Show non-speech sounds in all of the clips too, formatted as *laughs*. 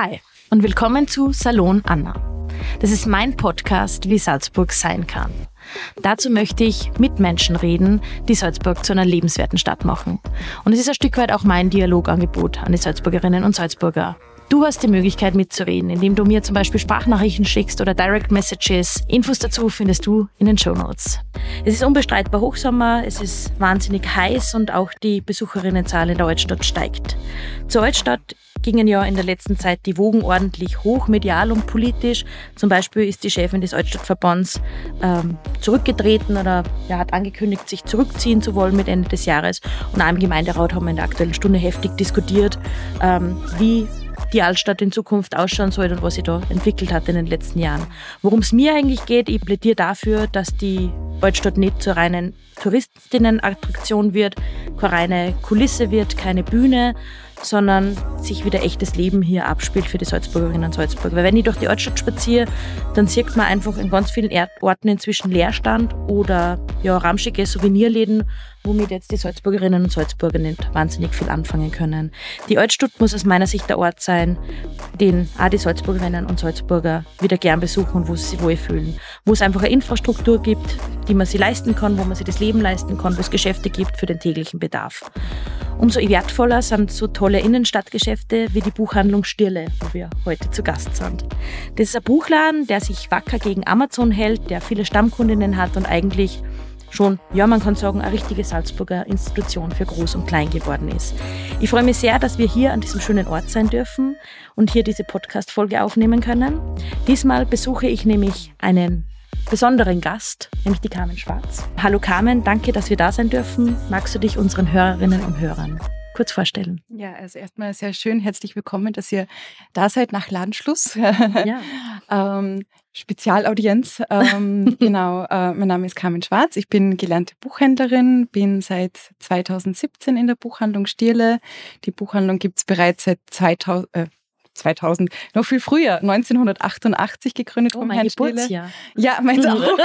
Hi und willkommen zu Salon Anna. Das ist mein Podcast, wie Salzburg sein kann. Dazu möchte ich mit Menschen reden, die Salzburg zu einer lebenswerten Stadt machen. Und es ist ein Stück weit auch mein Dialogangebot an die Salzburgerinnen und Salzburger. Du hast die Möglichkeit mitzureden, indem du mir zum Beispiel Sprachnachrichten schickst oder Direct Messages. Infos dazu findest du in den Show Notes. Es ist unbestreitbar Hochsommer, es ist wahnsinnig heiß und auch die Besucherinnenzahl in der Altstadt steigt. Zur Altstadt gingen ja in der letzten Zeit die Wogen ordentlich hoch, medial und politisch. Zum Beispiel ist die Chefin des Altstadtverbands ähm, zurückgetreten oder ja, hat angekündigt, sich zurückziehen zu wollen mit Ende des Jahres. Und auch im Gemeinderat haben wir in der Aktuellen Stunde heftig diskutiert, ähm, wie die Altstadt in Zukunft ausschauen soll und was sie da entwickelt hat in den letzten Jahren. Worum es mir eigentlich geht, ich plädiere dafür, dass die Altstadt nicht zur reinen Touristinnen-Attraktion wird, keine reine Kulisse wird, keine Bühne, sondern sich wieder echtes Leben hier abspielt für die Salzburgerinnen und Salzburger. Weil wenn ich durch die Altstadt spaziere, dann sieht man einfach in ganz vielen Orten inzwischen Leerstand oder ja, ramschige Souvenirläden, womit jetzt die Salzburgerinnen und Salzburger nicht wahnsinnig viel anfangen können. Die Altstadt muss aus meiner Sicht der Ort sein, den auch die Salzburgerinnen und Salzburger wieder gern besuchen und wo sie sich wohlfühlen. Wo es einfach eine Infrastruktur gibt, die man sich leisten kann, wo man sich das Leben leisten kann, wo es Geschäfte gibt für den täglichen Bedarf. Umso wertvoller sind so tolle Innenstadtgeschäfte wie die Buchhandlung Stirle, wo wir heute zu Gast sind. Das ist ein Buchladen, der sich wacker gegen Amazon hält, der viele Stammkundinnen hat und eigentlich schon, ja, man kann sagen, eine richtige Salzburger Institution für Groß und Klein geworden ist. Ich freue mich sehr, dass wir hier an diesem schönen Ort sein dürfen und hier diese Podcast-Folge aufnehmen können. Diesmal besuche ich nämlich einen besonderen Gast, nämlich die Carmen Schwarz. Hallo Carmen, danke, dass wir da sein dürfen. Magst du dich unseren Hörerinnen und Hörern kurz vorstellen? Ja, also erstmal sehr schön, herzlich willkommen, dass ihr da seid nach Ladenschluss. Ja. *laughs* ähm, Spezialaudienz. Ähm, *laughs* genau, äh, mein Name ist Carmen Schwarz. Ich bin gelernte Buchhändlerin, bin seit 2017 in der Buchhandlung Stierle. Die Buchhandlung gibt es bereits seit 2000, äh, 2000, noch viel früher, 1988 gegründet oh, vom Herrn Geburtsjahr. Stille. Ja, meins *laughs* auch.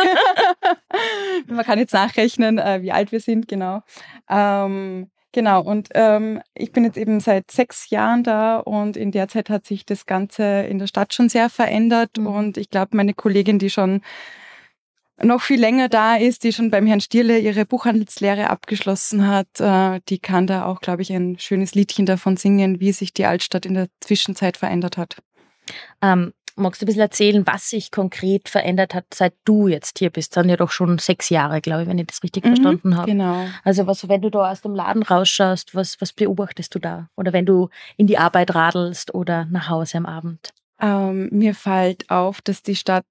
Man kann jetzt nachrechnen, äh, wie alt wir sind, genau. Ähm, genau, und ähm, ich bin jetzt eben seit sechs Jahren da und in der Zeit hat sich das Ganze in der Stadt schon sehr verändert mhm. und ich glaube, meine Kollegin, die schon noch viel länger da ist, die schon beim Herrn Stierle ihre Buchhandelslehre abgeschlossen hat, äh, die kann da auch, glaube ich, ein schönes Liedchen davon singen, wie sich die Altstadt in der Zwischenzeit verändert hat. Ähm, magst du ein bisschen erzählen, was sich konkret verändert hat, seit du jetzt hier bist? Das sind ja doch schon sechs Jahre, glaube ich, wenn ich das richtig mhm, verstanden habe. Genau. Also was, wenn du da aus dem Laden rausschaust, was, was beobachtest du da? Oder wenn du in die Arbeit radelst oder nach Hause am Abend? Ähm, mir fällt auf, dass die Stadt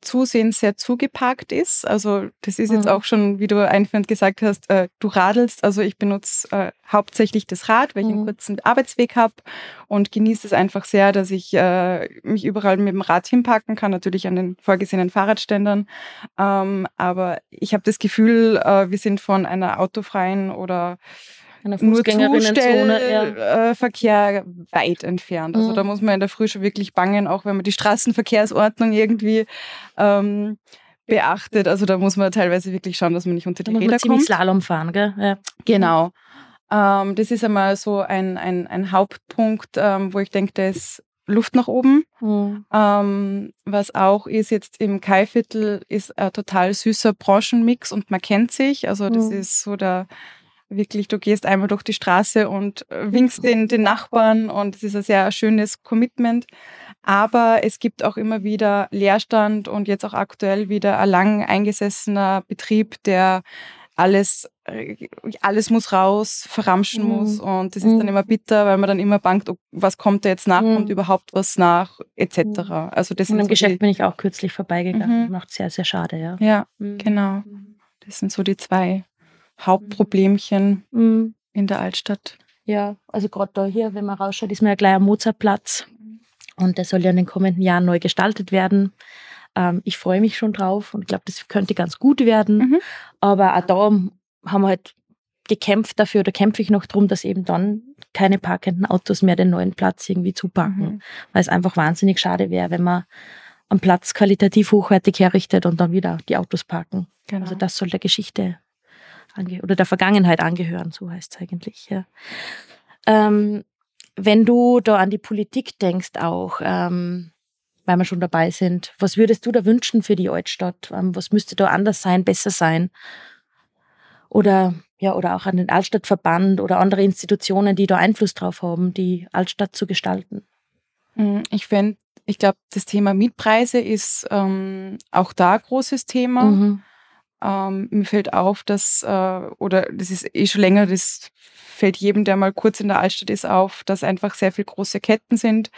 zusehends sehr zugeparkt ist. Also das ist jetzt mhm. auch schon, wie du einführend gesagt hast, äh, du radelst. Also ich benutze äh, hauptsächlich das Rad, weil ich einen mhm. kurzen Arbeitsweg habe und genieße es einfach sehr, dass ich äh, mich überall mit dem Rad hinpacken kann, natürlich an den vorgesehenen Fahrradständern. Ähm, aber ich habe das Gefühl, äh, wir sind von einer autofreien oder eine Fußgängerinnenzone, ja. Verkehr weit entfernt. Also mhm. da muss man in der Früh schon wirklich bangen, auch wenn man die Straßenverkehrsordnung irgendwie ähm, beachtet. Also da muss man teilweise wirklich schauen, dass man nicht unter die da Räder muss man kommt. Slalom fahren, gell? Ja. Genau. Ähm, das ist einmal so ein, ein, ein Hauptpunkt, ähm, wo ich denke, da ist Luft nach oben. Mhm. Ähm, was auch ist jetzt im Kaiviertel, ist ein total süßer Branchenmix und man kennt sich. Also das mhm. ist so der wirklich, du gehst einmal durch die Straße und äh, winkst den, den Nachbarn und es ist ein sehr schönes Commitment. Aber es gibt auch immer wieder Leerstand und jetzt auch aktuell wieder ein lang eingesessener Betrieb, der alles, äh, alles muss raus, verramschen mhm. muss und das ist dann mhm. immer bitter, weil man dann immer bangt, was kommt da jetzt nach, mhm. kommt überhaupt was nach, etc. Mhm. Also das in einem so Geschäft bin ich auch kürzlich vorbeigegangen, mhm. macht sehr, sehr schade, ja. Ja, mhm. genau. Das sind so die zwei Hauptproblemchen mhm. in der Altstadt. Ja, also gerade da hier, wenn man rausschaut, ist mir ja gleich ein Mozartplatz. Und der soll ja in den kommenden Jahren neu gestaltet werden. Ähm, ich freue mich schon drauf und glaube, das könnte ganz gut werden. Mhm. Aber auch da haben wir halt gekämpft dafür oder kämpfe ich noch darum, dass eben dann keine parkenden Autos mehr den neuen Platz irgendwie zupacken. Mhm. Weil es einfach wahnsinnig schade wäre, wenn man am Platz qualitativ hochwertig herrichtet und dann wieder die Autos parken. Genau. Also das soll der Geschichte oder der Vergangenheit angehören, so heißt es eigentlich. Ja. Ähm, Wenn du da an die Politik denkst auch, ähm, weil wir schon dabei sind, was würdest du da wünschen für die Altstadt? Ähm, was müsste da anders sein, besser sein? Oder ja, oder auch an den Altstadtverband oder andere Institutionen, die da Einfluss drauf haben, die Altstadt zu gestalten? Hm, ich fände, ich glaube, das Thema Mietpreise ist ähm, auch da ein großes Thema. Mhm. Ähm, mir fällt auf, dass, äh, oder das ist eh schon länger, das fällt jedem, der mal kurz in der Altstadt ist, auf, dass einfach sehr viele große Ketten sind,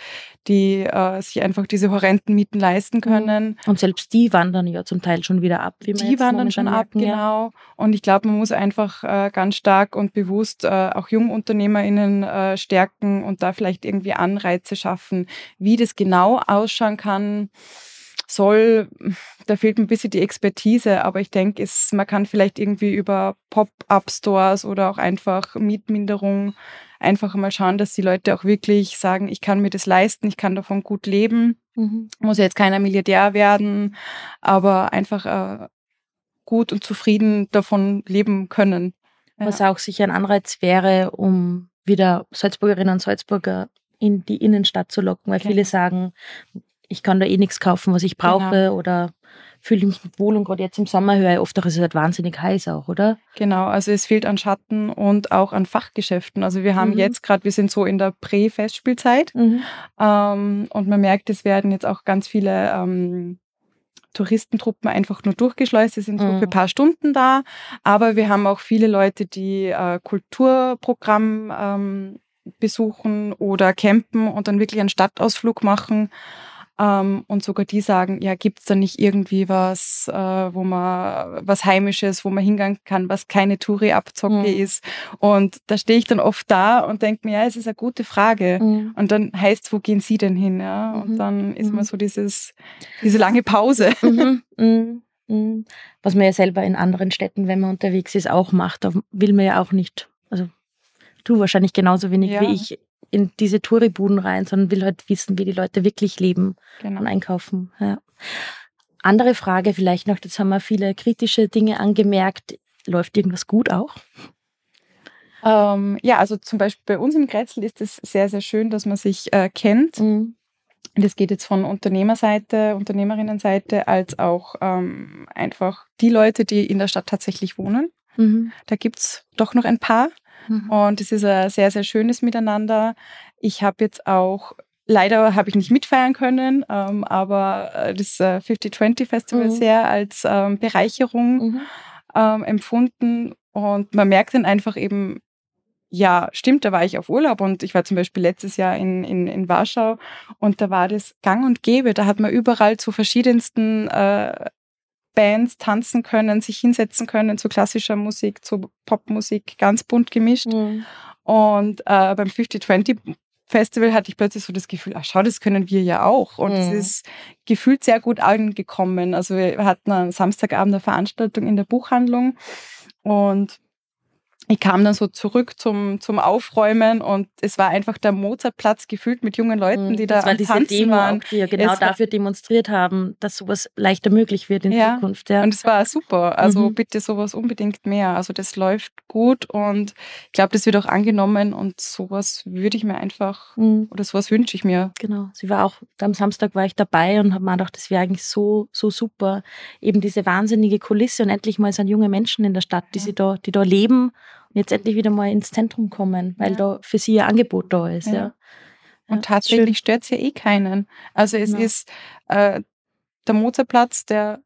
die äh, sich einfach diese horrenden Mieten leisten mhm. können. Und selbst die wandern ja zum Teil schon wieder ab. Wie die wandern schon merken, ab, genau. Ja. Und ich glaube, man muss einfach äh, ganz stark und bewusst äh, auch JungunternehmerInnen äh, stärken und da vielleicht irgendwie Anreize schaffen, wie das genau ausschauen kann soll, *laughs* da fehlt ein bisschen die Expertise, aber ich denke, man kann vielleicht irgendwie über Pop-up-Stores oder auch einfach Mietminderung einfach mal schauen, dass die Leute auch wirklich sagen, ich kann mir das leisten, ich kann davon gut leben. Mhm. Muss ja jetzt keiner Milliardär werden, aber einfach äh, gut und zufrieden davon leben können. Was ja. auch sicher ein Anreiz wäre, um wieder Salzburgerinnen und Salzburger in die Innenstadt zu locken, weil okay. viele sagen, ich kann da eh nichts kaufen, was ich brauche genau. oder fühle mich wohl und gerade jetzt im Sommer höre ich oft auch, es ist halt wahnsinnig heiß auch, oder? Genau, also es fehlt an Schatten und auch an Fachgeschäften. Also wir haben mhm. jetzt gerade, wir sind so in der Prä-Festspielzeit mhm. ähm, und man merkt, es werden jetzt auch ganz viele ähm, Touristentruppen einfach nur durchgeschleust. Die sind so für ein mhm. paar Stunden da. Aber wir haben auch viele Leute, die äh, Kulturprogramm ähm, besuchen oder campen und dann wirklich einen Stadtausflug machen. Ähm, und sogar die sagen, ja, gibt es da nicht irgendwie was, äh, wo man was Heimisches, wo man hingehen kann, was keine Touri-Abzocke mhm. ist. Und da stehe ich dann oft da und denke mir, ja, es ist eine gute Frage. Mhm. Und dann heißt es, wo gehen Sie denn hin? Ja? Und mhm. dann ist man mhm. so dieses, diese lange Pause. Mhm. Mhm. Was man ja selber in anderen Städten, wenn man unterwegs ist, auch macht. Da will man ja auch nicht, also du wahrscheinlich genauso wenig ja. wie ich in diese Touribuden rein, sondern will halt wissen, wie die Leute wirklich leben genau. und einkaufen. Ja. Andere Frage vielleicht noch, jetzt haben wir viele kritische Dinge angemerkt. Läuft irgendwas gut auch? Ähm, ja, also zum Beispiel bei uns im Grätzl ist es sehr, sehr schön, dass man sich äh, kennt. Mhm. Das geht jetzt von Unternehmerseite, Unternehmerinnenseite, als auch ähm, einfach die Leute, die in der Stadt tatsächlich wohnen. Mhm. Da gibt es doch noch ein paar. Mhm. Und es ist ein sehr, sehr schönes Miteinander. Ich habe jetzt auch Leider habe ich nicht mitfeiern können, ähm, aber äh, das äh, 50-20 Festival mhm. sehr als ähm, Bereicherung mhm. ähm, empfunden. Und man merkt dann einfach eben, ja, stimmt, da war ich auf Urlaub und ich war zum Beispiel letztes Jahr in, in, in Warschau und da war das gang und gäbe. Da hat man überall zu verschiedensten äh, Bands tanzen können, sich hinsetzen können zu klassischer Musik, zu Popmusik, ganz bunt gemischt. Mhm. Und äh, beim 50-20 Festival hatte ich plötzlich so das Gefühl, ach schau, das können wir ja auch. Und es mhm. ist gefühlt sehr gut angekommen. Also wir hatten am Samstagabend eine Veranstaltung in der Buchhandlung und ich kam dann so zurück zum, zum Aufräumen und es war einfach der Mozartplatz gefüllt mit jungen Leuten, mhm. die da das war am diese Tanzen Demo waren. Auch, die ja genau es dafür demonstriert haben, dass sowas leichter möglich wird in ja. Zukunft. Ja. Und es war super. Also mhm. bitte sowas unbedingt mehr. Also das läuft gut und ich glaube, das wird auch angenommen und sowas würde ich mir einfach mhm. oder sowas wünsche ich mir. Genau. Sie war auch am Samstag war ich dabei und habe mir gedacht, das wäre eigentlich so so super, eben diese wahnsinnige Kulisse und endlich mal sind junge Menschen in der Stadt, die ja. sie da, die da leben jetzt endlich wieder mal ins Zentrum kommen, weil ja. da für sie ein Angebot da ist. Ja. ja. Und tatsächlich stört es ja eh keinen. Also es ist äh, der Mozartplatz, der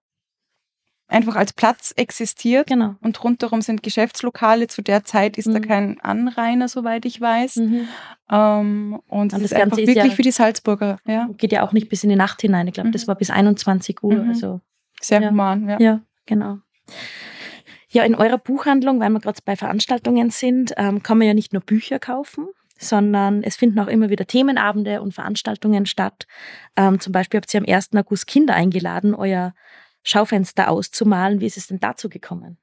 einfach als Platz existiert. Genau. Und rundherum sind Geschäftslokale. Zu der Zeit ist mhm. da kein Anrainer, soweit ich weiß. Mhm. Ähm, und es ist Ganze einfach ist wirklich ja, für die Salzburger. Ja. Geht ja auch nicht bis in die Nacht hinein. Ich glaube, mhm. das war bis 21 Uhr. Mhm. Also, Sehr ja. human, ja. Ja, genau. Ja, in eurer Buchhandlung, weil wir gerade bei Veranstaltungen sind, ähm, kann man ja nicht nur Bücher kaufen, sondern es finden auch immer wieder Themenabende und Veranstaltungen statt. Ähm, zum Beispiel habt ihr am 1. August Kinder eingeladen, euer Schaufenster auszumalen. Wie ist es denn dazu gekommen?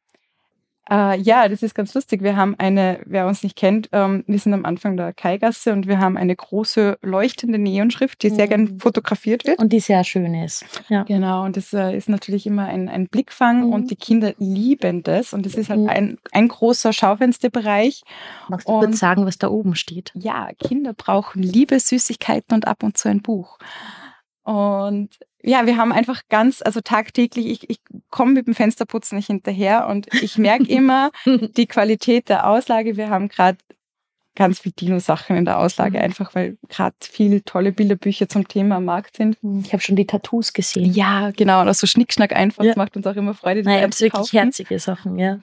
Äh, ja, das ist ganz lustig. Wir haben eine, wer uns nicht kennt, ähm, wir sind am Anfang der Kaigasse und wir haben eine große leuchtende Neonschrift, die sehr gern mhm. fotografiert wird. Und die sehr schön ist. Ja. Genau, und das äh, ist natürlich immer ein, ein Blickfang mhm. und die Kinder lieben das. Und es ist halt mhm. ein, ein großer Schaufensterbereich. Magst du und, kurz sagen, was da oben steht? Ja, Kinder brauchen Liebe, Süßigkeiten und ab und zu ein Buch. Und ja, wir haben einfach ganz, also tagtäglich, ich, ich komme mit dem Fensterputzen nicht hinterher und ich merke *laughs* immer die Qualität der Auslage. Wir haben gerade ganz viel Dino-Sachen in der Auslage, mhm. einfach weil gerade viele tolle Bilderbücher zum Thema am Markt sind. Ich habe schon die Tattoos gesehen. Ja, genau. Und auch so Schnickschnack einfach ja. macht uns auch immer Freude. Nein, ich habe wirklich herzige Sachen, ja.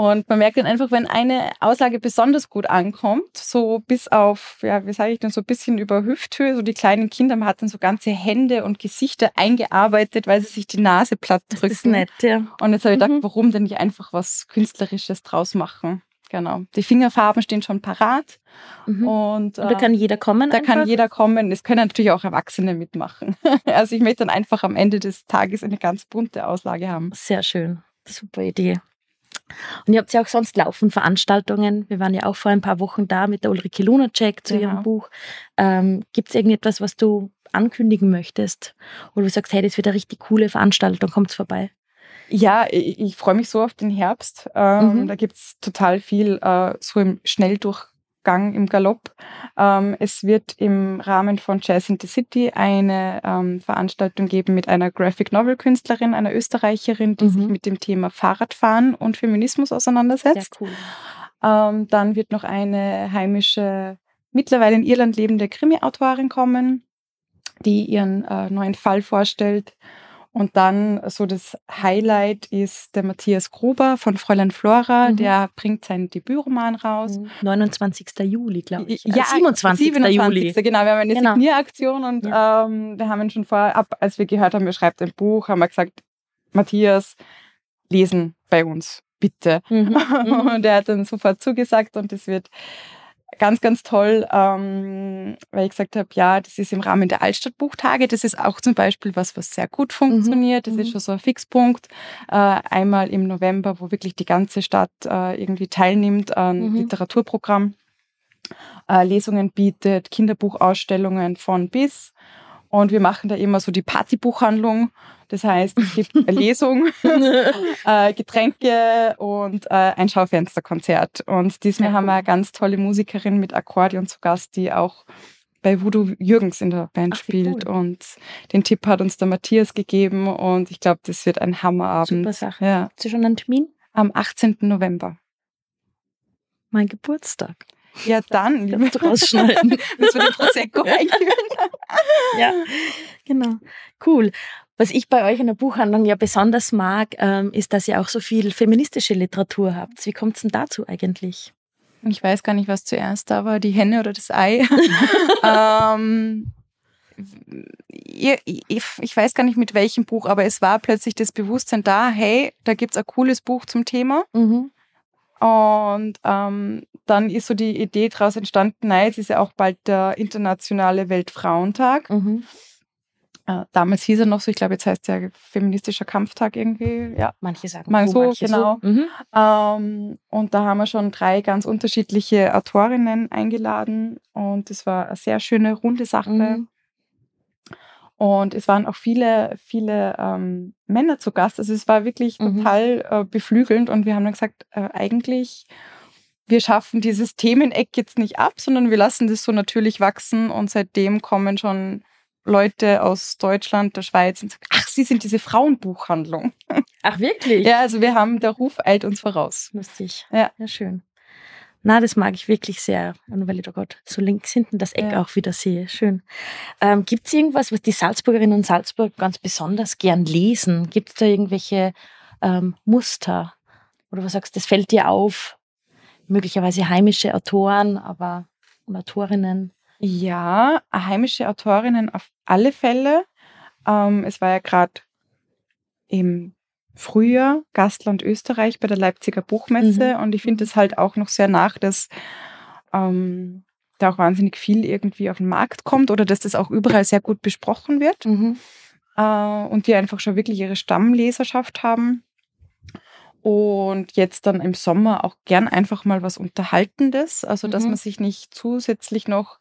Und man merkt dann einfach, wenn eine Auslage besonders gut ankommt, so bis auf, ja, wie sage ich denn, so ein bisschen über Hüfthöhe, so die kleinen Kinder, man hat dann so ganze Hände und Gesichter eingearbeitet, weil sie sich die Nase platt drücken. Das ist nett, ja. Und jetzt habe ich gedacht, mhm. warum denn nicht einfach was Künstlerisches draus machen? Genau. Die Fingerfarben stehen schon parat. Mhm. Und, äh, und, da kann jeder kommen? Da einfach? kann jeder kommen. Es können natürlich auch Erwachsene mitmachen. *laughs* also ich möchte dann einfach am Ende des Tages eine ganz bunte Auslage haben. Sehr schön. Super Idee. Und ihr habt ja auch sonst laufen Veranstaltungen. Wir waren ja auch vor ein paar Wochen da mit der Ulrike Lunacek zu genau. ihrem Buch. Ähm, Gibt es irgendetwas, was du ankündigen möchtest? Oder du sagst, hey, das wird eine richtig coole Veranstaltung, kommt vorbei? Ja, ich, ich freue mich so auf den Herbst. Ähm, mhm. Da gibt es total viel äh, so im Schnelldurch Gang im Galopp. Ähm, es wird im Rahmen von Jazz in the City eine ähm, Veranstaltung geben mit einer Graphic Novel Künstlerin, einer Österreicherin, die mhm. sich mit dem Thema Fahrradfahren und Feminismus auseinandersetzt. Cool. Ähm, dann wird noch eine heimische, mittlerweile in Irland lebende Krimi-Autorin kommen, die ihren äh, neuen Fall vorstellt. Und dann so das Highlight ist der Matthias Gruber von Fräulein Flora, mhm. der bringt seinen Debütroman raus. 29. Mhm. Juli, glaube ich. Ja, 27. 27. Juli. Genau, wir haben eine genau. Signieraktion und ja. ähm, wir haben ihn schon vorab, als wir gehört haben, er schreibt ein Buch, haben wir gesagt, Matthias, lesen bei uns, bitte. Mhm. *laughs* mhm. Und er hat dann sofort zugesagt und es wird ganz, ganz toll, ähm, weil ich gesagt habe, ja, das ist im Rahmen der Altstadtbuchtage. Das ist auch zum Beispiel was, was sehr gut funktioniert. Mhm. Das ist mhm. schon so ein Fixpunkt. Äh, einmal im November, wo wirklich die ganze Stadt äh, irgendwie teilnimmt an mhm. Literaturprogramm, äh, Lesungen bietet, Kinderbuchausstellungen von bis. Und wir machen da immer so die Partybuchhandlung. Das heißt, es gibt eine Lesung, *laughs* äh, Getränke und äh, ein Schaufensterkonzert. Und diesmal ja, haben wir eine ganz tolle Musikerin mit Akkordeon zu Gast, die auch bei Voodoo Jürgens in der Band Ach, spielt. Cool. Und den Tipp hat uns der Matthias gegeben. Und ich glaube, das wird ein Hammerabend. Super Sache. Ja. Hast du schon einen Termin? Am 18. November. Mein Geburtstag. Ja, dann. Kannst du rausschneiden. *laughs* Müssen wir den Prosecco *laughs* einführen. ja, genau. Cool. Was ich bei euch in der Buchhandlung ja besonders mag, ähm, ist, dass ihr auch so viel feministische Literatur habt. Wie kommt es denn dazu eigentlich? Ich weiß gar nicht, was zuerst da war, die Henne oder das Ei. *laughs* ähm, ich weiß gar nicht mit welchem Buch, aber es war plötzlich das Bewusstsein da, hey, da gibt es ein cooles Buch zum Thema. Mhm. Und ähm, dann ist so die Idee daraus entstanden, nein, es ist ja auch bald der internationale Weltfrauentag. Mhm. Äh, damals hieß er noch so, ich glaube, jetzt heißt ja feministischer Kampftag irgendwie. Ja, manche sagen Man so, manche genau. So. Mhm. Ähm, und da haben wir schon drei ganz unterschiedliche Autorinnen eingeladen und es war eine sehr schöne, runde Sache. Mhm. Und es waren auch viele, viele ähm, Männer zu Gast. Also es war wirklich mhm. total äh, beflügelnd. Und wir haben dann gesagt, äh, eigentlich, wir schaffen dieses Themeneck jetzt nicht ab, sondern wir lassen das so natürlich wachsen. Und seitdem kommen schon Leute aus Deutschland, der Schweiz und sagen, ach, Sie sind diese Frauenbuchhandlung. *laughs* Ach, wirklich? Ja, also wir haben, der Ruf eilt uns voraus. Lustig. Ja. Ja, schön. Na, das mag ich wirklich sehr. Und weil ich da Gott so links hinten das Eck ja. auch wieder sehe. Schön. Ähm, Gibt es irgendwas, was die Salzburgerinnen und Salzburg ganz besonders gern lesen? Gibt es da irgendwelche ähm, Muster? Oder was sagst du, das fällt dir auf? Möglicherweise heimische Autoren, aber und Autorinnen? Ja, heimische Autorinnen auf alle Fälle. Ähm, es war ja gerade im Frühjahr Gastland Österreich bei der Leipziger Buchmesse mhm. und ich finde es halt auch noch sehr nach, dass ähm, da auch wahnsinnig viel irgendwie auf den Markt kommt oder dass das auch überall sehr gut besprochen wird mhm. äh, und die einfach schon wirklich ihre Stammleserschaft haben. Und jetzt dann im Sommer auch gern einfach mal was Unterhaltendes, also dass Mhm. man sich nicht zusätzlich noch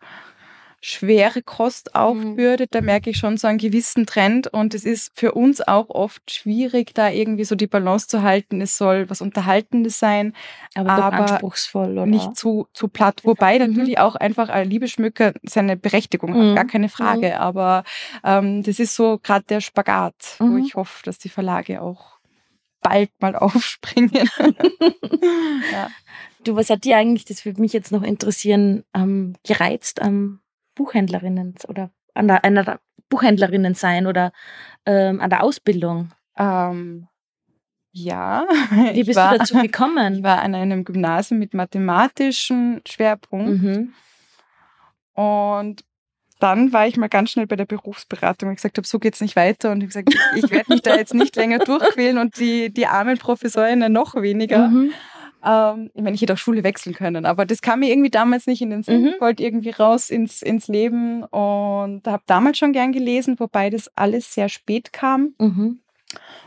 schwere Kost aufbürdet. Da merke ich schon so einen gewissen Trend und es ist für uns auch oft schwierig, da irgendwie so die Balance zu halten. Es soll was Unterhaltendes sein, Aber, aber anspruchsvoll, oder? nicht zu, zu platt. Wobei Mhm. natürlich auch einfach ein Liebeschmücker seine Berechtigung Mhm. hat, gar keine Frage. Aber ähm, das ist so gerade der Spagat, wo Mhm. ich hoffe, dass die Verlage auch bald mal aufspringen. *laughs* ja. Du, was hat dir eigentlich, das würde mich jetzt noch interessieren, ähm, gereizt am Buchhändlerinnen oder an der, einer Buchhändlerinnen sein oder ähm, an der Ausbildung? Ähm, ja, Wie ich bist war, du dazu *laughs* Ich gekommen? war an einem Gymnasium mit mathematischem Schwerpunkt Mhm. und dann war ich mal ganz schnell bei der Berufsberatung, ich gesagt habe, so geht's nicht weiter und ich habe gesagt, ich werde mich da jetzt nicht länger durchquälen und die, die armen Professorinnen noch weniger. Mhm. Ähm, ich meine, ich hätte auch Schule wechseln können, aber das kam mir irgendwie damals nicht in den Sinn. Mhm. Ich wollte irgendwie raus ins, ins Leben und habe damals schon gern gelesen, wobei das alles sehr spät kam. Mhm.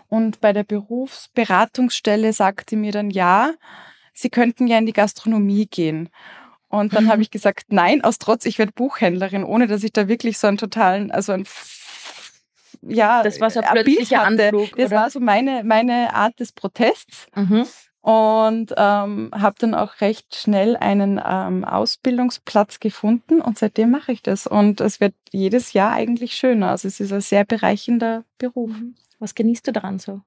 Und bei der Berufsberatungsstelle sagte mir dann, ja, Sie könnten ja in die Gastronomie gehen. Und dann Mhm. habe ich gesagt, nein, aus Trotz, ich werde Buchhändlerin, ohne dass ich da wirklich so einen totalen, also ein ja, Das war so ein plötzlicher hatte. Anflug, Das oder? war so meine, meine Art des Protests. Mhm. Und ähm, habe dann auch recht schnell einen ähm, Ausbildungsplatz gefunden und seitdem mache ich das. Und es wird jedes Jahr eigentlich schöner. Also es ist ein sehr bereichender Beruf. Was genießt du daran so?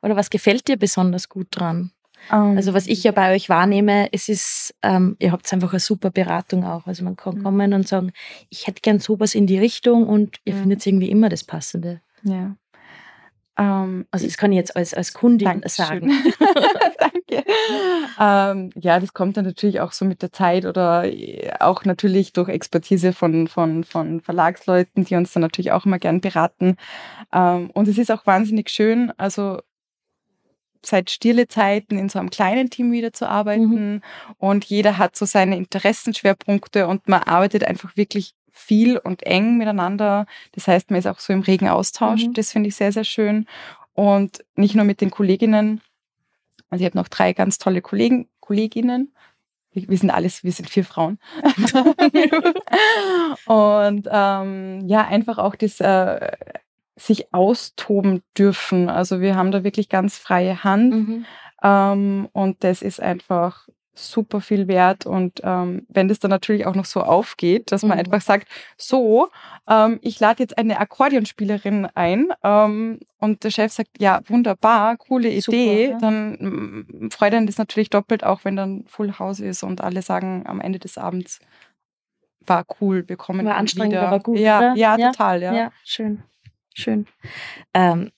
Oder was gefällt dir besonders gut dran? Ähm, Also was ich ja bei euch wahrnehme, es ist, ähm, ihr habt einfach eine super Beratung auch. Also man kann Mhm. kommen und sagen, ich hätte gern sowas in die Richtung und ihr Mhm. findet irgendwie immer das Passende. Ja. Ähm, Also das kann ich jetzt als, als Kundin Dankeschön. sagen. *laughs* Danke. *laughs* Ähm, ja, das kommt dann natürlich auch so mit der Zeit oder äh, auch natürlich durch Expertise von, von, von Verlagsleuten, die uns dann natürlich auch immer gern beraten. Ähm, und es ist auch wahnsinnig schön, also seit stille Zeiten in so einem kleinen Team wieder zu arbeiten und jeder hat so seine Interessenschwerpunkte und man arbeitet einfach wirklich viel und eng miteinander. Das heißt, man ist auch so im regen Austausch. Mhm. Das finde ich sehr, sehr schön. Und nicht nur mit den Kolleginnen, also ich habe noch drei ganz tolle Kollegen, Kolleginnen. Wir wir sind alles, wir sind vier Frauen. *laughs* *laughs* und ähm, ja, einfach auch das äh, sich austoben dürfen. Also wir haben da wirklich ganz freie Hand. Mhm. Ähm, und das ist einfach super viel wert. Und ähm, wenn das dann natürlich auch noch so aufgeht, dass man Mhm. einfach sagt, so, ähm, ich lade jetzt eine Akkordeonspielerin ein ähm, und der Chef sagt, ja, wunderbar, coole Super, Idee, ja. dann mm, freut einen das natürlich doppelt, auch wenn dann Full House ist und alle sagen am Ende des Abends, war cool, wir kommen War anstrengend, wieder. aber gut, Ja, ja, Ja, total, ja. Ja, schön. Schön. Ähm,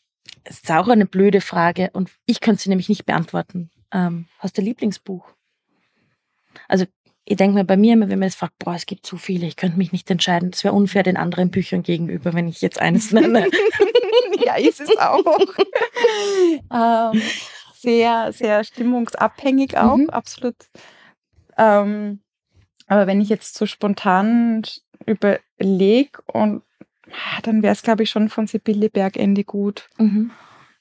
es ist auch eine blöde Frage und ich könnte sie nämlich nicht beantworten. Ähm, hast du ein Lieblingsbuch? Also ich denke mir bei mir immer, wenn man das fragt, boah, es gibt zu viele, ich könnte mich nicht entscheiden. Das wäre unfair den anderen Büchern gegenüber, wenn ich jetzt eines nenne. *laughs* ja, ist es auch. *laughs* ähm, sehr, sehr stimmungsabhängig auch, Mhm. absolut. Ähm, aber wenn ich jetzt so spontan überlege und dann wäre es, glaube ich, schon von Sibylle Bergende gut. mhm.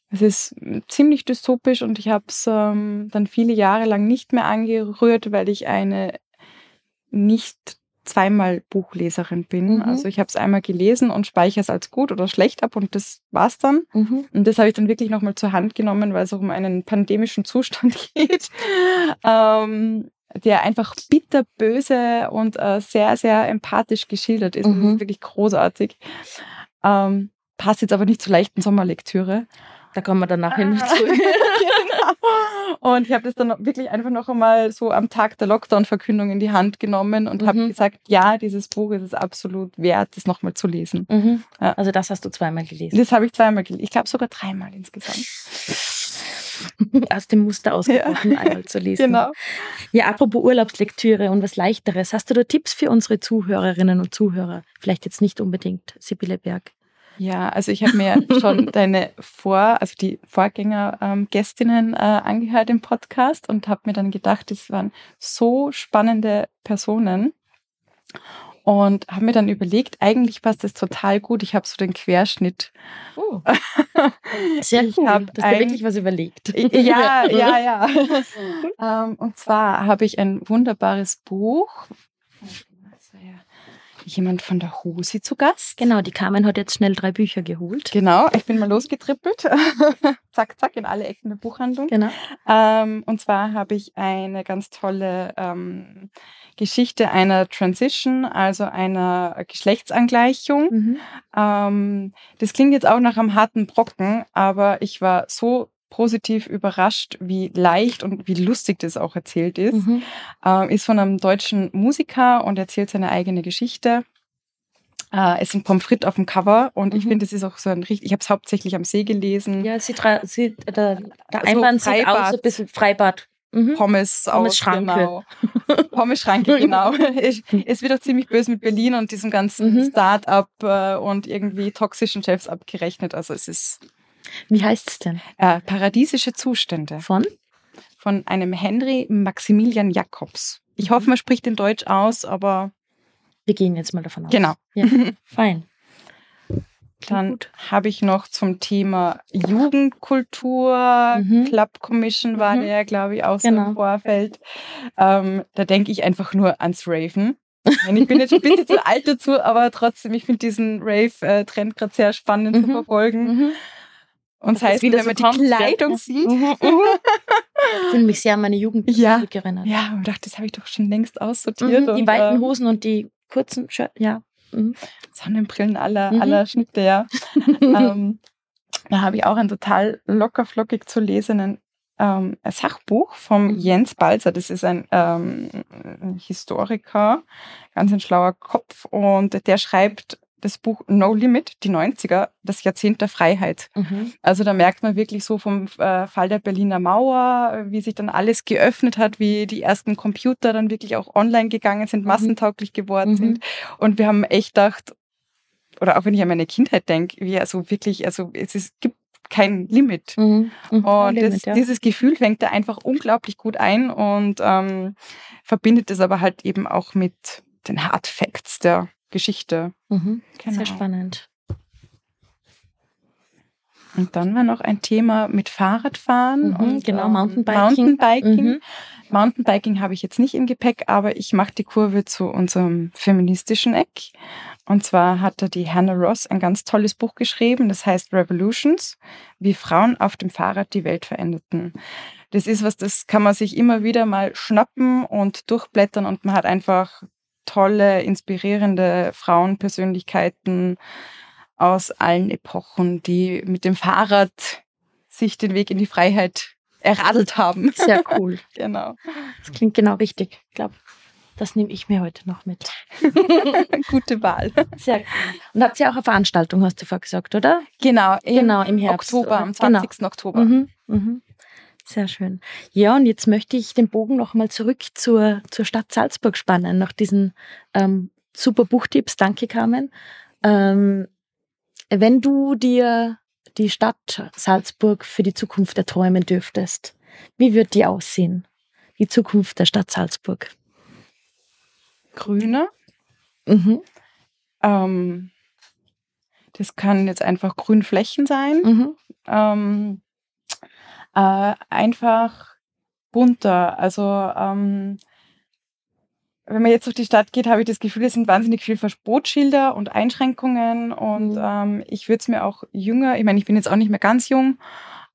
Es ist ziemlich dystopisch und ich habe es ähm, dann viele Jahre lang nicht mehr angerührt, weil ich eine nicht zweimal Buchleserin bin. Mhm. Also ich habe es einmal gelesen und speichere es als gut oder schlecht ab und das war's dann. Mhm. Und das habe ich dann wirklich nochmal zur Hand genommen, weil es auch um einen pandemischen Zustand *laughs* geht, ähm, der einfach bitterböse und äh, sehr, sehr empathisch geschildert ist. Mhm. Das ist wirklich großartig. Ähm, passt jetzt aber nicht zur leichten Sommerlektüre. Da kommen wir dann nachher noch Ah. *laughs* genau. *laughs* Und ich habe das dann wirklich einfach noch einmal so am Tag der Lockdown-Verkündung in die Hand genommen und habe Mhm. gesagt, ja, dieses Buch ist es absolut wert, das nochmal zu lesen. Mhm. Ja. Also das hast du zweimal gelesen. Das habe ich zweimal gelesen. Ich glaube sogar dreimal insgesamt. Aus dem Muster ausgebrochen, einmal zu lesen. Genau. Ja, apropos Urlaubslektüre und was Leichteres. Hast du da Tipps für unsere Zuhörerinnen und Zuhörer? Vielleicht jetzt nicht unbedingt Sibylle Berg. Ja, also ich habe mir schon *laughs* deine Vor-, also die Vorgänger-Gästinnen äh, angehört im Podcast und habe mir dann gedacht, das waren so spannende Personen. Und habe mir dann überlegt, eigentlich passt das total gut. Ich habe so den Querschnitt. Oh. *laughs* Sehr Ich cool. hab ein- wirklich was überlegt. Ja, *laughs* ja, ja. *laughs* ähm, und zwar habe ich ein wunderbares Buch. Jemand von der Husi zu Gast. Genau, die Carmen hat jetzt schnell drei Bücher geholt. Genau, ich bin mal losgetrippelt. *laughs* zack, zack, in alle Ecken der Buchhandlung. Genau. Ähm, und zwar habe ich eine ganz tolle ähm, Geschichte einer Transition, also einer Geschlechtsangleichung. Mhm. Ähm, das klingt jetzt auch nach einem harten Brocken, aber ich war so positiv überrascht, wie leicht und wie lustig das auch erzählt ist. Mhm. Ähm, ist von einem deutschen Musiker und erzählt seine eigene Geschichte. Äh, es ist ein Pommes frites auf dem Cover und ich Mhm. finde, das ist auch so ein richtig, ich habe es hauptsächlich am See gelesen. Ja, sie, tra- sie der, der So Einband sieht aus Freibad. ein bisschen Freibad. Mhm. Pommes, aus, Schranke. genau. *laughs* Pommes Schranke, genau. es, es wird auch ziemlich böse mit Berlin und diesem ganzen Mhm. Start-up äh, und irgendwie toxischen Chefs abgerechnet. Also es ist Wie heißt es denn? äh, paradiesische Zustände Von? von einem Henry Maximilian Jacobs. Ich hoffe, man spricht in Deutsch aus, aber Wir gehen jetzt mal davon aus. genau. Ja. *laughs* Fein. Dann habe ich noch zum Thema Jugendkultur, Mhm. Club Commission war Mhm. der, glaube ich, auch so Genau. im Vorfeld. Ähm, da denke ich einfach nur ans Raven. Ich bin jetzt schon ein bisschen *laughs* zu alt dazu, aber trotzdem, ich finde diesen Rave-Trend gerade sehr spannend zu Mhm. verfolgen. Mhm. Und das heißt, wieder so kommt, die? Kleidung sieht, *laughs* Mhm. Ich fühle mich sehr an meine Jugend Ja. zurückerinnert. ja, und dachte, das habe ich doch schon längst aussortiert. Mhm. Die weiten ähm, Hosen und die kurzen Shirts, ja. Mhm. Sonnenbrillen aller, Mhm. aller Schnitte, ja. *laughs* ähm, da habe ich auch ein total locker flockig zu lesenden ähm, Sachbuch vom Mhm. Jens Balzer. Das ist ein ähm, Historiker, ganz ein schlauer Kopf und der schreibt das Buch No Limit, die 90er, das Jahrzehnt der Freiheit. Mhm. Also da merkt man wirklich so vom äh, Fall der Berliner Mauer, wie sich dann alles geöffnet hat, wie die ersten Computer dann wirklich auch online gegangen sind, Mhm. massentauglich geworden Mhm. sind. Und wir haben echt gedacht, oder auch wenn ich an meine Kindheit denke, wie also wirklich, also es ist, gibt kein Limit. Mhm. Mhm. Und Limit, das, ja. dieses Gefühl fängt da einfach unglaublich gut ein und ähm, verbindet es aber halt eben auch mit den Hard Facts der Geschichte. Mhm. Genau. Sehr spannend. Und dann war noch ein Thema mit Fahrradfahren. Mhm, und, genau, ähm, Mountainbiking. Mountainbiking. Mhm. Mountainbiking habe ich jetzt nicht im Gepäck, aber ich mache die Kurve zu unserem feministischen Eck. Und zwar hat da die Hannah Ross ein ganz tolles Buch geschrieben, das heißt Revolutions, wie Frauen auf dem Fahrrad die Welt veränderten. Das ist was, das kann man sich immer wieder mal schnappen und durchblättern und man hat einfach tolle, inspirierende Frauenpersönlichkeiten aus allen Epochen, die mit dem Fahrrad sich den Weg in die Freiheit erradelt haben. Sehr *laughs* cool. genau. Das klingt genau richtig. Ich glaube, das nehme ich mir heute noch mit. *laughs* Gute Wahl. Sehr cool. Und habt ihr auch eine Veranstaltung, hast du vorher gesagt, oder? Genau, im Genau, im Herbst, Oktober, oder? am Genau. 20. Oktober. Mhm. Mhm. Sehr schön. Ja, und jetzt möchte ich den Bogen nochmal zurück zur, zur Stadt Salzburg spannen, nach diesen ähm, super Buchtipps. Danke, Carmen. Ähm, wenn du dir die Stadt Salzburg für die Zukunft erträumen dürftest, wie wird die aussehen? Die Zukunft der Stadt Salzburg. Grüne. Mhm. Ähm, das können jetzt einfach Grünflächen sein. Mhm. Ähm, äh, einfach bunter. Also ähm, wenn man jetzt durch die Stadt geht, habe ich das Gefühl, es sind wahnsinnig viele Verbotsschilder und Einschränkungen. Und Mhm. ähm, ich würde es mir auch jünger, ich meine, ich bin jetzt auch nicht mehr ganz jung,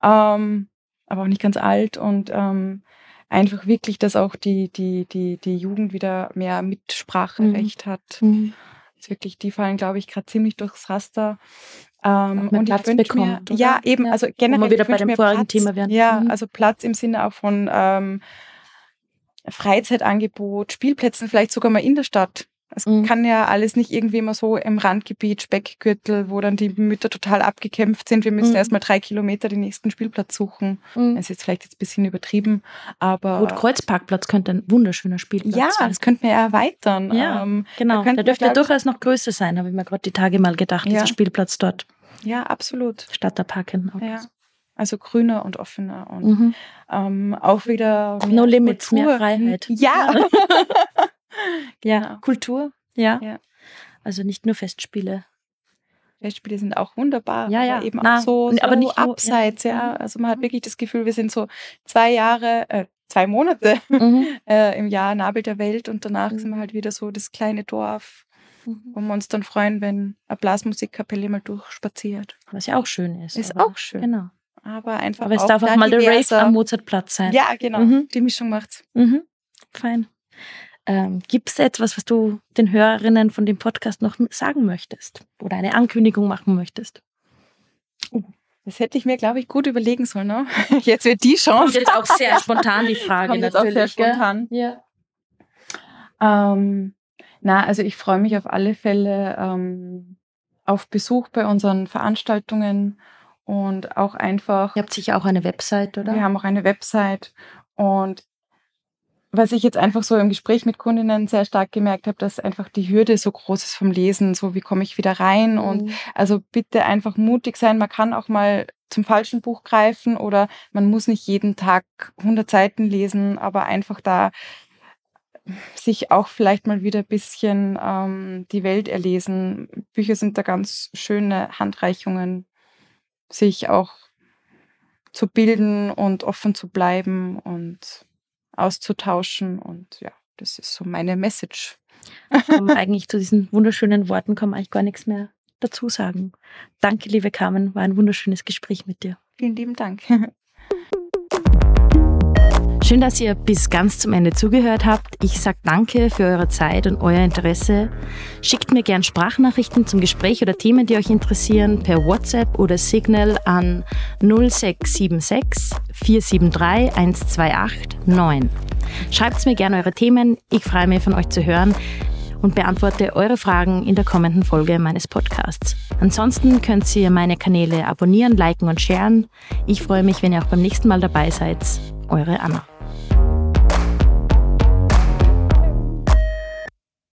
ähm, aber auch nicht ganz alt und ähm, einfach wirklich, dass auch die, die, die, die Jugend wieder mehr Mitspracherecht hat. Mhm. Ist wirklich, die fallen, glaube ich, gerade ziemlich durchs Raster. Ähm, und Platz ich mir, bekommt, oder? ja, eben, Ja. also generell. wir wieder bei dem mir vorigen Platz, Thema wären. Ja, Mhm. also Platz im Sinne auch von ähm, Freizeitangebot, Spielplätzen, vielleicht sogar mal in der Stadt. Es Mhm. kann ja alles nicht irgendwie immer so im Randgebiet, Speckgürtel, wo dann die Mütter total abgekämpft sind. Wir müssen Mhm. erstmal drei Kilometer den nächsten Spielplatz suchen. Mhm. Das ist jetzt vielleicht jetzt ein bisschen übertrieben, aber Rotkreuzparkplatz könnte ein wunderschöner Spielplatz ja, sein. das könnten wir ja erweitern. Ja, Ähm, Genau, Da wir, dürfte ja durchaus noch größer sein, habe ich mir gerade die Tage mal gedacht, Ja. dieser Spielplatz dort, ja, absolut. statt der Parken. Ja. Also grüner und offener und Mhm. ähm, auch wieder No mehr limits, mehr Kultur. Freiheit. Ja, *laughs* *laughs* Ja, Genau. Kultur. Ja. ja. Also nicht nur Festspiele. Festspiele sind auch wunderbar, ja, ja. aber eben Na, auch so, so aber nicht abseits, nur, ja. ja. Also man hat mhm. wirklich das Gefühl, wir sind so zwei Jahre, äh, zwei Monate mhm. *laughs* äh, im Jahr Nabel der Welt und danach mhm. sind wir halt wieder so das kleine Dorf, mhm. wo wir uns dann freuen, wenn eine Blasmusikkapelle mal durchspaziert. Was ja auch schön ist. Ist auch schön. Genau. Aber einfach. Aber es darf auch mal der Rave am Mozartplatz sein. Ja, genau. Mhm. Die Mischung macht's. Mhm. Fein. Ähm, Gibt es etwas, was du den Hörerinnen von dem Podcast noch sagen möchtest oder eine Ankündigung machen möchtest? Oh, das hätte ich mir, glaube ich, gut überlegen sollen. Ne? *laughs* Jetzt wird die Chance. Kommt jetzt auch sehr *laughs* spontan die Frage. Kommt jetzt auch sehr spontan. Ja. Ähm, na, also ich freue mich auf alle Fälle ähm, auf Besuch bei unseren Veranstaltungen und auch einfach. Ihr habt sicher auch eine Website, oder? Wir haben auch eine Website und was ich jetzt einfach so im Gespräch mit Kundinnen sehr stark gemerkt habe, dass einfach die Hürde so groß ist vom Lesen, so wie komme ich wieder rein mhm. und also bitte einfach mutig sein. Man kann auch mal zum falschen Buch greifen oder man muss nicht jeden Tag 100 Seiten lesen, aber einfach da sich auch vielleicht mal wieder ein bisschen ähm, die Welt erlesen. Bücher sind da ganz schöne Handreichungen, sich auch zu bilden und offen zu bleiben und auszutauschen. Und ja, das ist so meine Message. *laughs* eigentlich zu diesen wunderschönen Worten kann man eigentlich gar nichts mehr dazu sagen. Danke, liebe Carmen, war ein wunderschönes Gespräch mit dir. Vielen lieben Dank. *laughs* Schön, dass ihr bis ganz zum Ende zugehört habt. Ich sage danke für eure Zeit und euer Interesse. Schickt mir gern Sprachnachrichten zum Gespräch oder Themen, die euch interessieren, per WhatsApp oder Signal an 0676 473 128 9. Schreibt mir gerne eure Themen. Ich freue mich, von euch zu hören und beantworte eure Fragen in der kommenden Folge meines Podcasts. Ansonsten könnt ihr meine Kanäle abonnieren, liken und sharen. Ich freue mich, wenn ihr auch beim nächsten Mal dabei seid. Eure Anna.